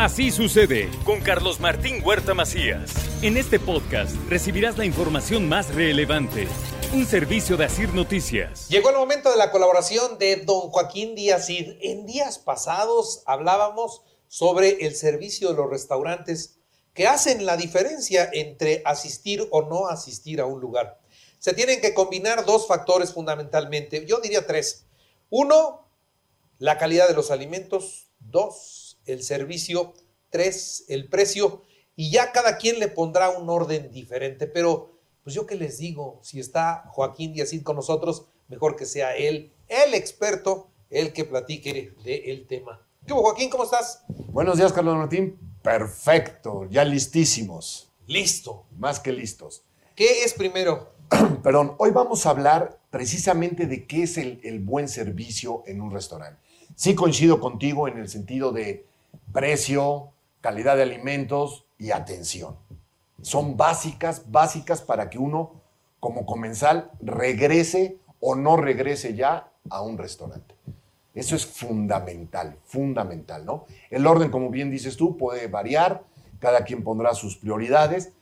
Así sucede con Carlos Martín Huerta Macías. En este podcast recibirás la información más relevante. Un servicio de Asir Noticias. Llegó el momento de la colaboración de don Joaquín Díaz Cid. En días pasados hablábamos sobre el servicio de los restaurantes que hacen la diferencia entre asistir o no asistir a un lugar. Se tienen que combinar dos factores fundamentalmente, yo diría tres. Uno, la calidad de los alimentos. Dos, el servicio. Tres, el precio. Y ya cada quien le pondrá un orden diferente. Pero, pues yo qué les digo, si está Joaquín Díaz con nosotros, mejor que sea él, el experto, el que platique del tema. ¿Qué hubo, Joaquín? ¿Cómo estás? Buenos días, Carlos Martín. Perfecto, ya listísimos. Listo. Más que listos. ¿Qué es primero? Perdón, hoy vamos a hablar precisamente de qué es el, el, buen servicio en un restaurante. Sí coincido contigo en el sentido de precio, calidad de alimentos y atención. Son básicas, básicas para que uno, como comensal, regrese o no regrese ya a un restaurante. Eso es fundamental, fundamental, ¿no? El orden, como bien dices tú, puede variar, cada quien pondrá sus prioridades,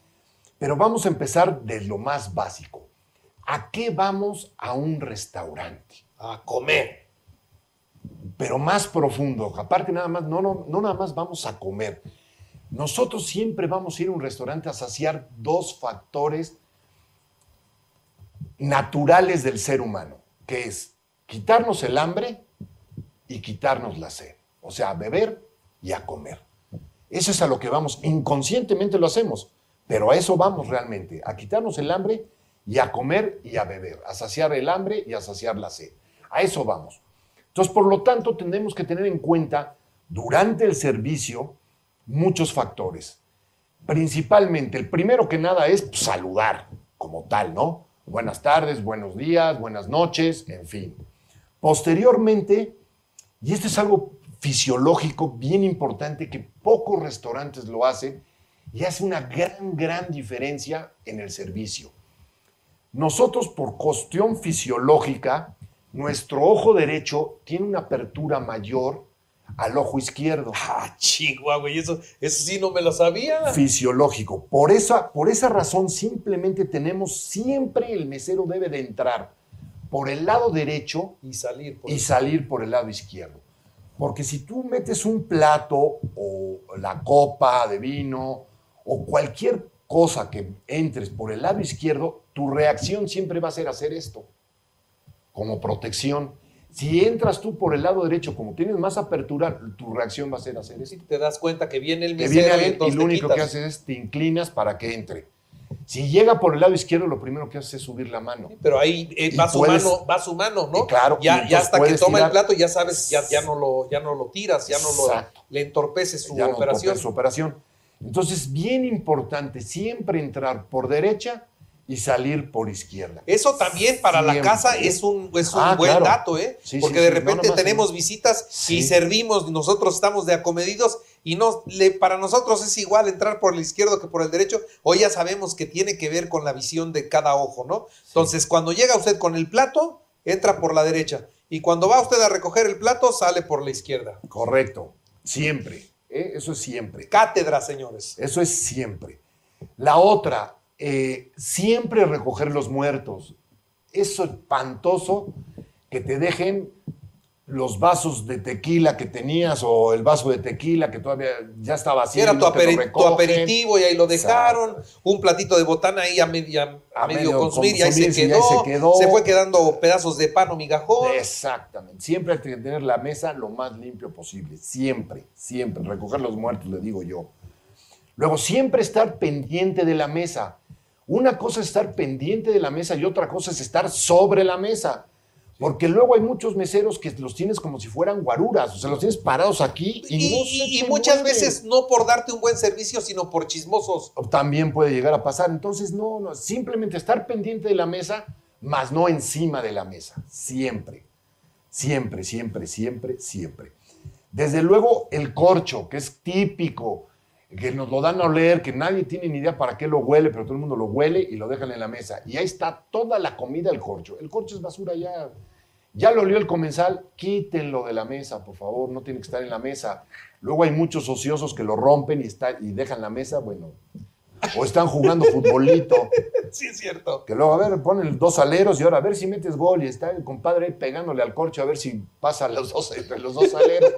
pero vamos a empezar de lo más básico. ¿A qué vamos a un restaurante? A comer. Pero más profundo, aparte nada más, no, no, no nada más vamos a comer. Nosotros siempre vamos a ir a un restaurante a saciar dos factores naturales del ser humano, que es quitarnos el hambre y quitarnos la sed. O sea, a beber y a comer. Eso es a lo que vamos. Inconscientemente lo hacemos, pero a eso vamos realmente, a quitarnos el hambre y a comer y a beber, a saciar el hambre y a saciar la sed. A eso vamos. Entonces, por lo tanto, tenemos que tener en cuenta durante el servicio muchos factores. Principalmente, el primero que nada es saludar como tal, ¿no? Buenas tardes, buenos días, buenas noches, en fin. Posteriormente, y esto es algo fisiológico bien importante que pocos restaurantes lo hacen y hace una gran, gran diferencia en el servicio. Nosotros por cuestión fisiológica, nuestro ojo derecho tiene una apertura mayor al ojo izquierdo. Ah, chihuahua, y eso, eso sí no me lo sabía. Fisiológico. Por esa, por esa razón simplemente tenemos siempre el mesero debe de entrar por el lado derecho y salir por, y el... salir por el lado izquierdo. Porque si tú metes un plato o la copa de vino o cualquier cosa que entres por el lado izquierdo, tu reacción siempre va a ser hacer esto, como protección. Si entras tú por el lado derecho, como tienes más apertura, tu reacción va a ser hacer esto. Te das cuenta que viene el mesero viene y, y lo único que haces es te inclinas para que entre. Si llega por el lado izquierdo, lo primero que hace es subir la mano. Pero ahí eh, va, su puedes, mano, va su mano, ¿no? Claro. Ya, ya hasta que toma tirar, el plato, ya sabes, ya, ya, no lo, ya no lo tiras, ya no lo, le entorpeces su ya operación. No su operación. Entonces, bien importante siempre entrar por derecha y salir por izquierda. Eso también para Siempre. la casa es un, es un Ah, buen claro. dato, ¿eh? Sí, Porque sí, de repente No, tenemos en- visitas y servimos, nosotros estamos de acomedidos y no, le, para nosotros es igual entrar por el izquierdo que por el derecho. Hoy ya sabemos que tiene que ver con la visión de cada ojo, ¿no? Entonces, cuando llega usted con el plato, entra por la derecha. Y cuando va usted a recoger el plato, sale por la izquierda. Correcto. Siempre. ¿eh? Eso es siempre. Cátedra, señores. Eso es siempre. La otra, eh, siempre recoger los muertos. Es espantoso que te dejen los vasos de tequila que tenías o el vaso de tequila que todavía ya está vacío. Era tu, aperi- tu aperitivo y ahí lo dejaron. Un platito de botana ahí a, media- a A medio, medio consumir y ahí se, y quedó, ahí se quedó. se fue quedando pedazos de pan o migajón. Exactamente. Siempre hay que tener la mesa lo más limpio posible. Siempre, siempre. Recoger los muertos, le digo yo. Luego, siempre estar pendiente de la mesa. Una cosa es estar pendiente de la mesa y otra cosa es estar sobre la mesa. Porque luego hay muchos meseros que los tienes como si fueran guaruras, o sea, los tienes parados aquí y, Y, no se y- muchas mueven. veces no por darte un buen servicio, sino por chismosos. También puede llegar a pasar. Entonces, no, no, simplemente estar pendiente de la mesa, más no encima de la mesa. Siempre, siempre, siempre, siempre, siempre. Desde luego, el corcho, que es típico, que nos lo dan a oler, que nadie tiene ni idea para qué lo huele, pero todo el mundo lo huele y lo dejan en la mesa. Y ahí está toda la comida del corcho. El corcho es basura ya. Ya lo olió el comensal, quítenlo de la mesa, por favor, no tiene que estar en la mesa. Luego hay muchos ociosos que lo rompen y, está, y dejan la mesa, bueno, o están jugando futbolito, Sí, es cierto. que luego, a ver, ponen dos aleros y ahora a ver si metes gol y está el compadre pegándole al corcho a ver si pasa los dos, entre los dos aleros.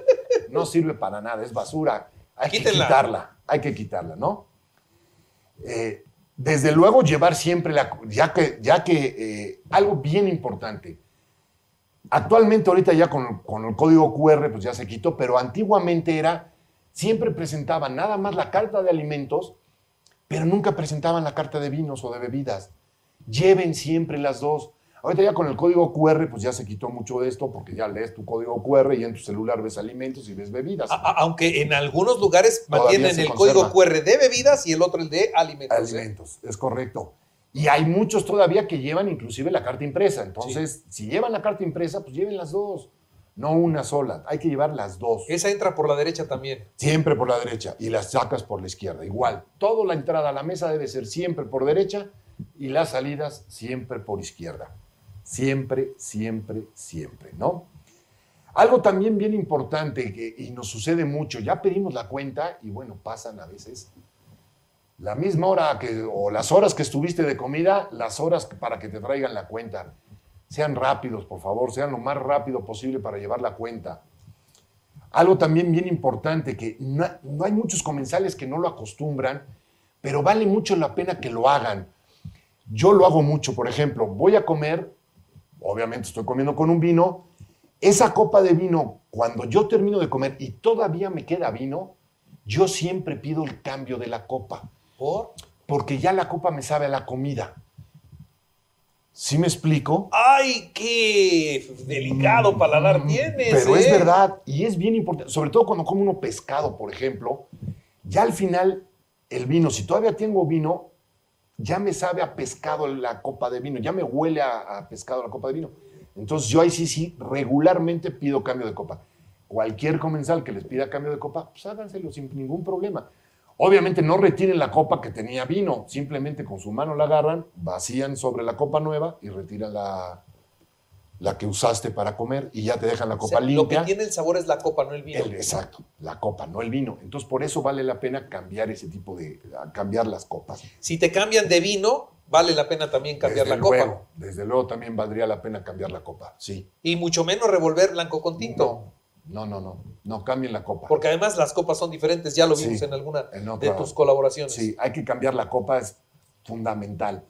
No sirve para nada, es basura. Hay Quítenla. que quitarla, hay que quitarla, ¿no? Eh, desde luego llevar siempre la... Ya que, ya que eh, algo bien importante, actualmente ahorita ya con, con el código QR pues ya se quitó, pero antiguamente era, siempre presentaban nada más la carta de alimentos, pero nunca presentaban la carta de vinos o de bebidas. Lleven siempre las dos. Ahorita ya con el código QR pues ya se quitó mucho de esto porque ya lees tu código QR y en tu celular ves alimentos y ves bebidas. A- aunque en algunos lugares Todavía mantienen el conserva. código QR de bebidas y el otro el de alimentos. ¿eh? Alimentos, es correcto. Y hay muchos todavía que llevan inclusive la carta impresa. Entonces, si llevan la carta impresa, pues lleven las dos. No una sola. Hay que llevar las dos. Esa entra por la derecha también. Siempre por la derecha y las sacas por la izquierda. Igual, toda la entrada a la mesa debe ser siempre por derecha y las salidas siempre por izquierda. Siempre, siempre, siempre, ¿no? Algo también bien importante que, y nos sucede mucho, ya pedimos la cuenta y bueno, pasan a veces la misma hora que, o las horas que estuviste de comida, las horas para que te traigan la cuenta. Sean rápidos, por favor, sean lo más rápido posible para llevar la cuenta. Algo también bien importante, que no, no hay muchos comensales que no lo acostumbran, pero vale mucho la pena que lo hagan. Yo lo hago mucho, por ejemplo, voy a comer, obviamente estoy comiendo con un vino, esa copa de vino, cuando yo termino de comer y todavía me queda vino, yo siempre pido el cambio de la copa, ¿Por? porque ya la copa me sabe a la comida. ¿Sí me explico? ¡Ay, qué delicado paladar tienes! Mm, Pero es verdad, y es bien importante, sobre todo cuando come uno pescado, por ejemplo, ya al final el vino, si todavía tengo vino, ya me sabe a pescado la copa de vino, ya me huele a, pescado la copa de vino. Entonces yo ahí sí, sí, regularmente pido cambio de copa. Cualquier comensal que les pida cambio de copa, pues háganselo sin ningún problema. Obviamente no retiren la copa que tenía vino, simplemente con su mano la agarran, vacían sobre la copa nueva y retiran la, la que usaste para comer y ya te dejan la O copa sea, lo que limpia. tiene el sabor es la copa, no el vino. El- exacto, la copa, no el vino. Entonces por eso vale la pena cambiar ese tipo de, cambiar las copas. Si te cambian de vino, vale la pena también cambiar desde la copa. luego, Desde luego también valdría la pena cambiar la copa, sí. Y mucho menos revolver blanco con tinto. No, no, no, no, no cambien la copa. Porque además las copas son diferentes, ya lo vimos Sí, en alguna en de tus colaboraciones. Sí, hay que cambiar la copa, es fundamental.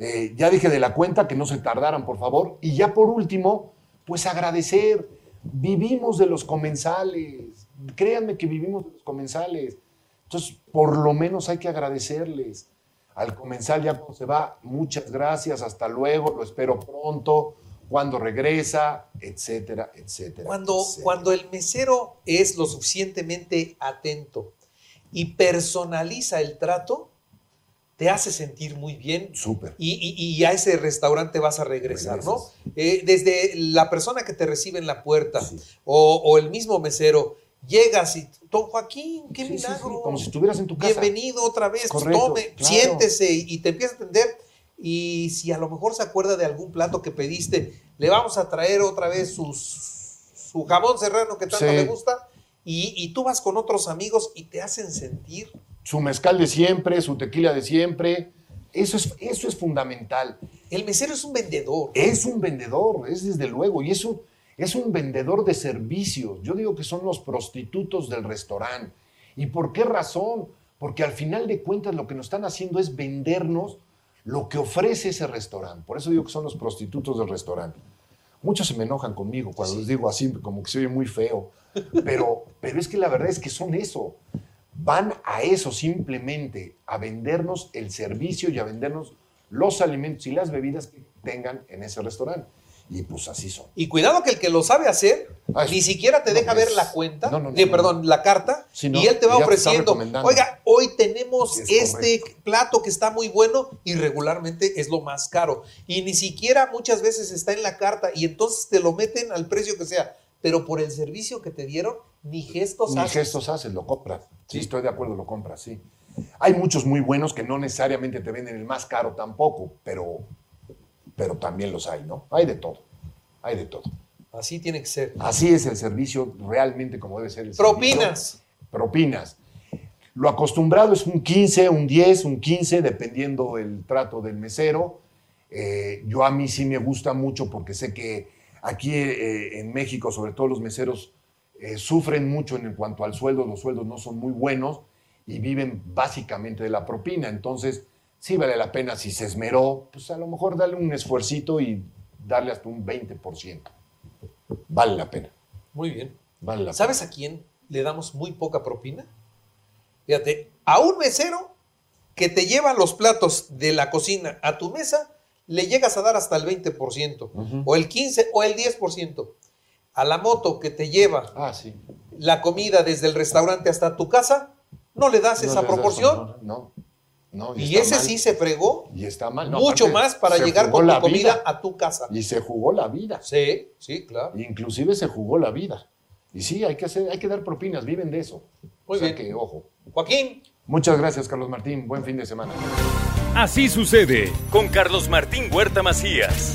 Eh, ya dije de la cuenta que no se tardaran, por favor. Y ya por último, pues agradecer. Vivimos de los comensales. Créanme que vivimos de los comensales. Entonces, por lo menos hay que agradecerles. Al comensal ya cuando se va, muchas gracias, hasta luego, lo espero pronto, cuando regresa, etcétera, etcétera. Cuando, etcétera. cuando el mesero es lo suficientemente atento y personaliza el trato, te hace sentir muy bien Súper. y, y- y a ese restaurante vas a regresar, ¿no? Eh, desde la persona que te recibe en la puerta Sí. o, o el mismo mesero, llegas y, don Joaquín, qué Sí, sí, sí, milagro. como si estuvieras en tu casa. Bienvenido otra vez, Correcto, tome, claro. siéntese y, te empieza a atender. Y si a lo mejor se acuerda de algún plato que pediste, le vamos a traer otra vez sus, su jamón serrano que tanto le gusta. Y, y tú vas con otros amigos y te hacen sentir. Su mezcal de siempre, su tequila de siempre. Eso es, eso es fundamental. El mesero es un vendedor. Es un vendedor, es desde luego, y es un, es un vendedor de servicios. Yo digo que son los prostitutos del restaurante. ¿Y por qué razón? Porque al final de cuentas lo que nos están haciendo es vendernos lo que ofrece ese restaurante. Por eso digo que son los prostitutos del restaurante. Muchos se me enojan conmigo cuando les digo así, como que se oye muy feo. Pero, pero es que la verdad es que son eso. Van a eso simplemente, a vendernos el servicio y a vendernos los alimentos y las bebidas que tengan en ese restaurante. Y pues así son. Y cuidado que el que lo sabe hacer Ah, ni siquiera te no, deja ver la cuenta, no, no, ni, perdón, la carta, Sí, y él te va te ofreciendo, oiga, hoy tenemos Es este plato que está muy bueno y regularmente es lo más caro. Y ni siquiera muchas veces está en la carta y entonces te lo meten al precio que sea, pero por el servicio que te dieron, ni gestos Ni haces. gestos haces, lo compras. Sí, estoy de acuerdo, lo compras, sí. Hay muchos muy buenos que no necesariamente te venden el más caro tampoco, pero, pero también los hay, ¿no? Hay de todo, hay de todo. Así tiene que ser. Así es el servicio realmente como debe ser el Propinas. servicio. Propinas. Lo acostumbrado es un 15, un 10, un 15, dependiendo el trato del mesero. Eh, yo a mí sí me gusta mucho porque sé que aquí eh, en México, sobre todo los meseros, eh, sufren mucho en cuanto al sueldo. Los sueldos no son muy buenos y viven básicamente de la propina. Entonces, sí vale la pena si se esmeró, pues a lo mejor darle un esfuercito y darle hasta un 20%. Vale la pena. Muy bien. Vale la ¿Sabes a quién le damos muy poca propina? Fíjate, a un mesero que te lleva los platos de la cocina a tu mesa, le llegas a dar hasta el 20%, o el 15% o el 10%. A la moto que te lleva. Ah, sí. la comida desde el restaurante hasta tu casa, no le das No esa proporción. No. no y ese mal. sí se fregó Y está mal. No, mucho más para llegar con tu la comida vida. a tu casa. Y se jugó la vida. Sí, sí, claro. Inclusive se jugó la vida. Y sí, hay que, hacer, hay que dar propinas, viven de eso. Muy o sea bien. que, ojo. Joaquín, Muchas gracias, Carlos Martín. Buen fin de semana. Así sucede con Carlos Martín Huerta Macías.